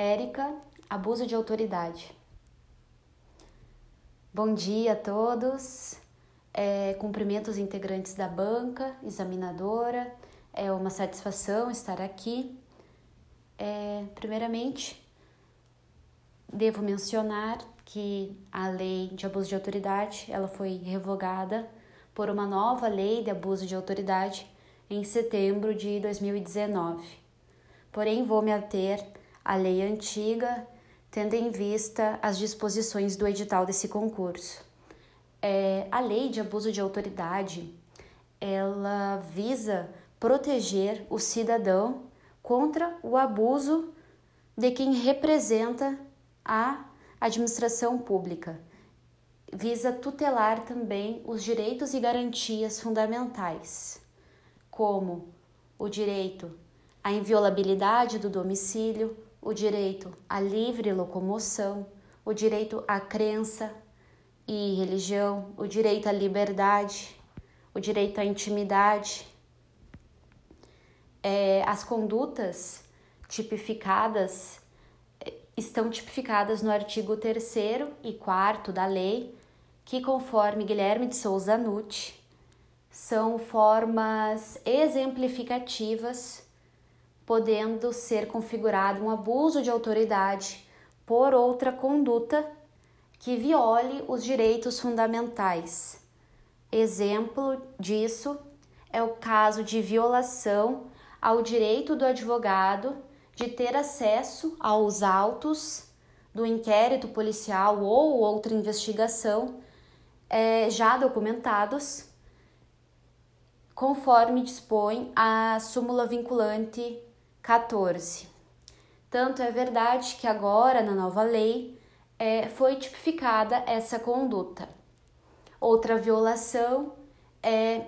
Érica, abuso de autoridade. Bom dia a todos. É, cumprimento os integrantes da banca, examinadora. É uma satisfação estar aqui. É, primeiramente, devo mencionar que a lei de abuso de autoridade ela foi revogada por uma nova lei de abuso de autoridade em setembro de 2019. Porém, vou me ater à lei antiga, tendo em vista as disposições do edital desse concurso. É, a lei de abuso de autoridade ela visa proteger o cidadão contra o abuso de quem representa a administração pública. Visa tutelar também os direitos e garantias fundamentais como o direito à inviolabilidade do domicílio, o direito à livre locomoção, o direito à crença e religião, o direito à liberdade, o direito à intimidade. É, as condutas tipificadas é, estão tipificadas no artigo 3 e 4 da lei, que, conforme Guilherme de Souza Nutti, são formas exemplificativas, podendo ser configurado um abuso de autoridade por outra conduta que viole os direitos fundamentais. Exemplo disso é o caso de violação ao direito do advogado de ter acesso aos autos do inquérito policial ou outra investigação é, já documentados conforme dispõe a súmula vinculante 14. Tanto é verdade que agora, na nova lei, é, foi tipificada essa conduta. Outra violação é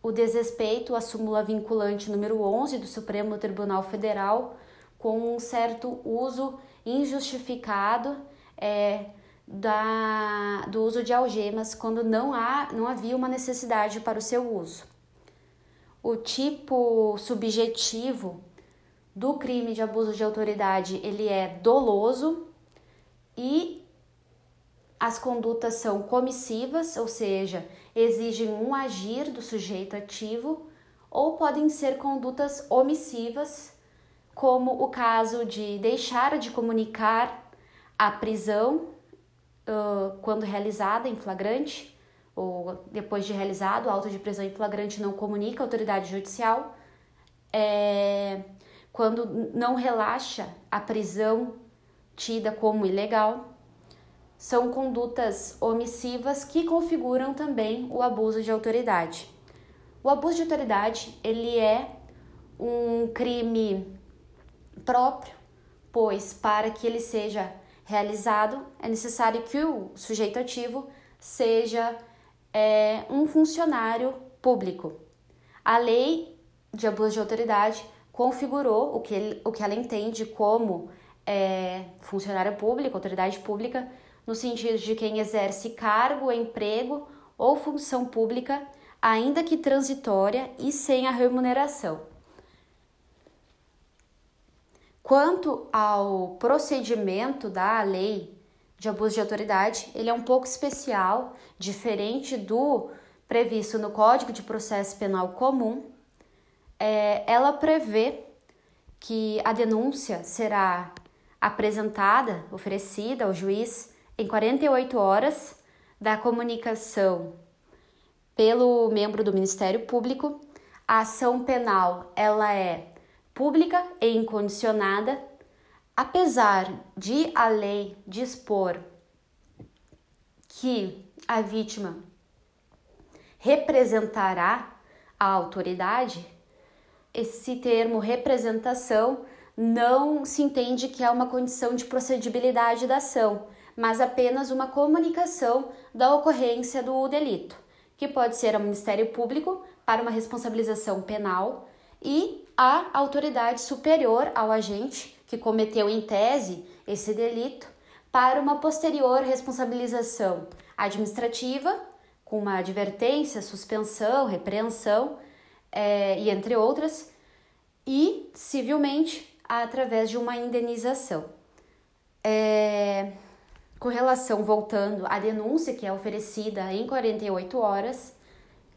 o desrespeito à súmula vinculante número 11 do Supremo Tribunal Federal, com um certo uso injustificado é, da, do uso de algemas quando não, há, não havia uma necessidade para o seu uso o tipo subjetivo do crime de abuso de autoridade ele é doloso e as condutas são comissivas, ou seja, exigem um agir do sujeito ativo, ou podem ser condutas omissivas, como o caso de deixar de comunicar a prisão uh, quando realizada em flagrante, ou depois de realizado o auto de prisão em flagrante não comunica à autoridade judicial, é, quando não relaxa a prisão tida como ilegal, são condutas omissivas que configuram também o abuso de autoridade. O abuso de autoridade ele é um crime próprio, pois para que ele seja realizado é necessário que o sujeito ativo seja é um funcionário público. A lei de abuso de autoridade configurou o que, ele, o que ela entende como é, funcionário público, autoridade pública, no sentido de quem exerce cargo, emprego ou função pública, ainda que transitória e sem a remuneração. Quanto ao procedimento da lei de abuso de autoridade, ele é um pouco especial, diferente do previsto no Código de Processo Penal Comum. É, ela prevê que a denúncia será apresentada, oferecida ao juiz em 48 horas da comunicação pelo membro do Ministério Público. A ação penal ela é pública e incondicionada Apesar de a lei dispor que a vítima representará a autoridade, esse termo representação não se entende que é uma condição de procedibilidade da ação, mas apenas uma comunicação da ocorrência do delito, que pode ser ao Ministério Público para uma responsabilização penal e à autoridade superior ao agente que cometeu em tese esse delito para uma posterior responsabilização administrativa, com uma advertência, suspensão, repreensão é, e entre outras, e civilmente através de uma indenização. É, com relação, voltando à denúncia que é oferecida em 48 horas,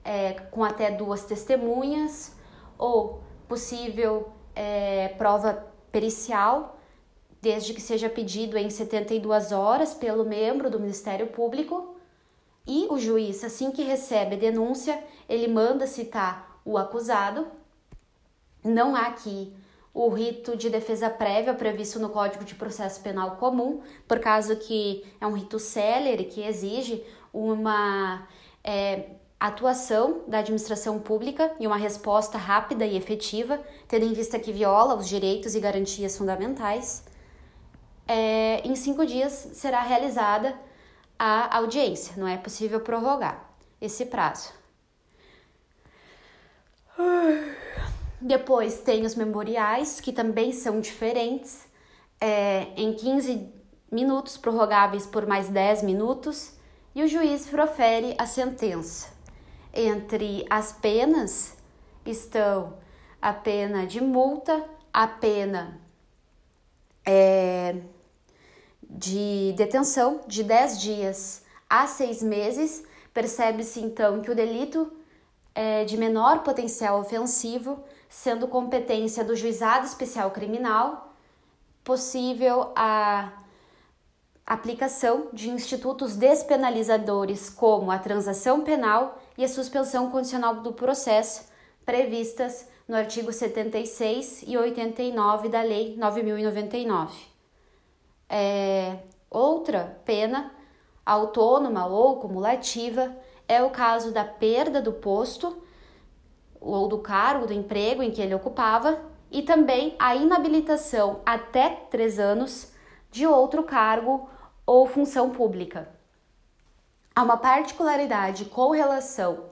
é, com até duas testemunhas, ou possível é, prova pericial, desde que seja pedido em 72 horas pelo membro do Ministério Público. E o juiz, assim que recebe a denúncia, ele manda citar o acusado. Não há aqui o rito de defesa prévia previsto no Código de Processo Penal Comum, por causa que é um rito célere que exige uma é, atuação da administração pública e uma resposta rápida e efetiva, tendo em vista que viola os direitos e garantias fundamentais. É, em cinco dias será realizada a audiência, não é possível prorrogar esse prazo. Depois tem os memoriais, que também são diferentes, é, em 15 minutos, prorrogáveis por mais 10 minutos, e o juiz profere a sentença. Entre as penas estão a pena de multa, a pena é, de detenção de 10 dias a 6 meses. Percebe-se então que o delito é de menor potencial ofensivo sendo competência do Juizado Especial Criminal possível a aplicação de institutos despenalizadores como a transação penal e a suspensão condicional do processo previstas no artigo 76 e 89 da Lei 9099. É, outra pena autônoma ou cumulativa é o caso da perda do posto ou do cargo, do emprego em que ele ocupava, e também a inabilitação até três anos de outro cargo ou função pública. Há uma particularidade com relação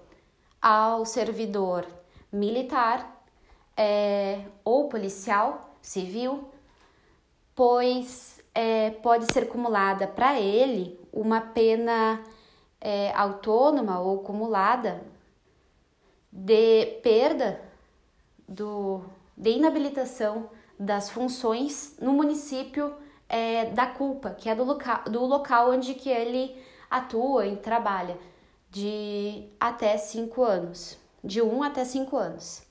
ao servidor militar é, ou policial civil, pois é, pode ser acumulada para ele uma pena é, autônoma ou acumulada de perda do, de inabilitação das funções no município é, da culpa, que é do local, do local onde que ele atua e trabalha, de até cinco anos, de um até cinco anos.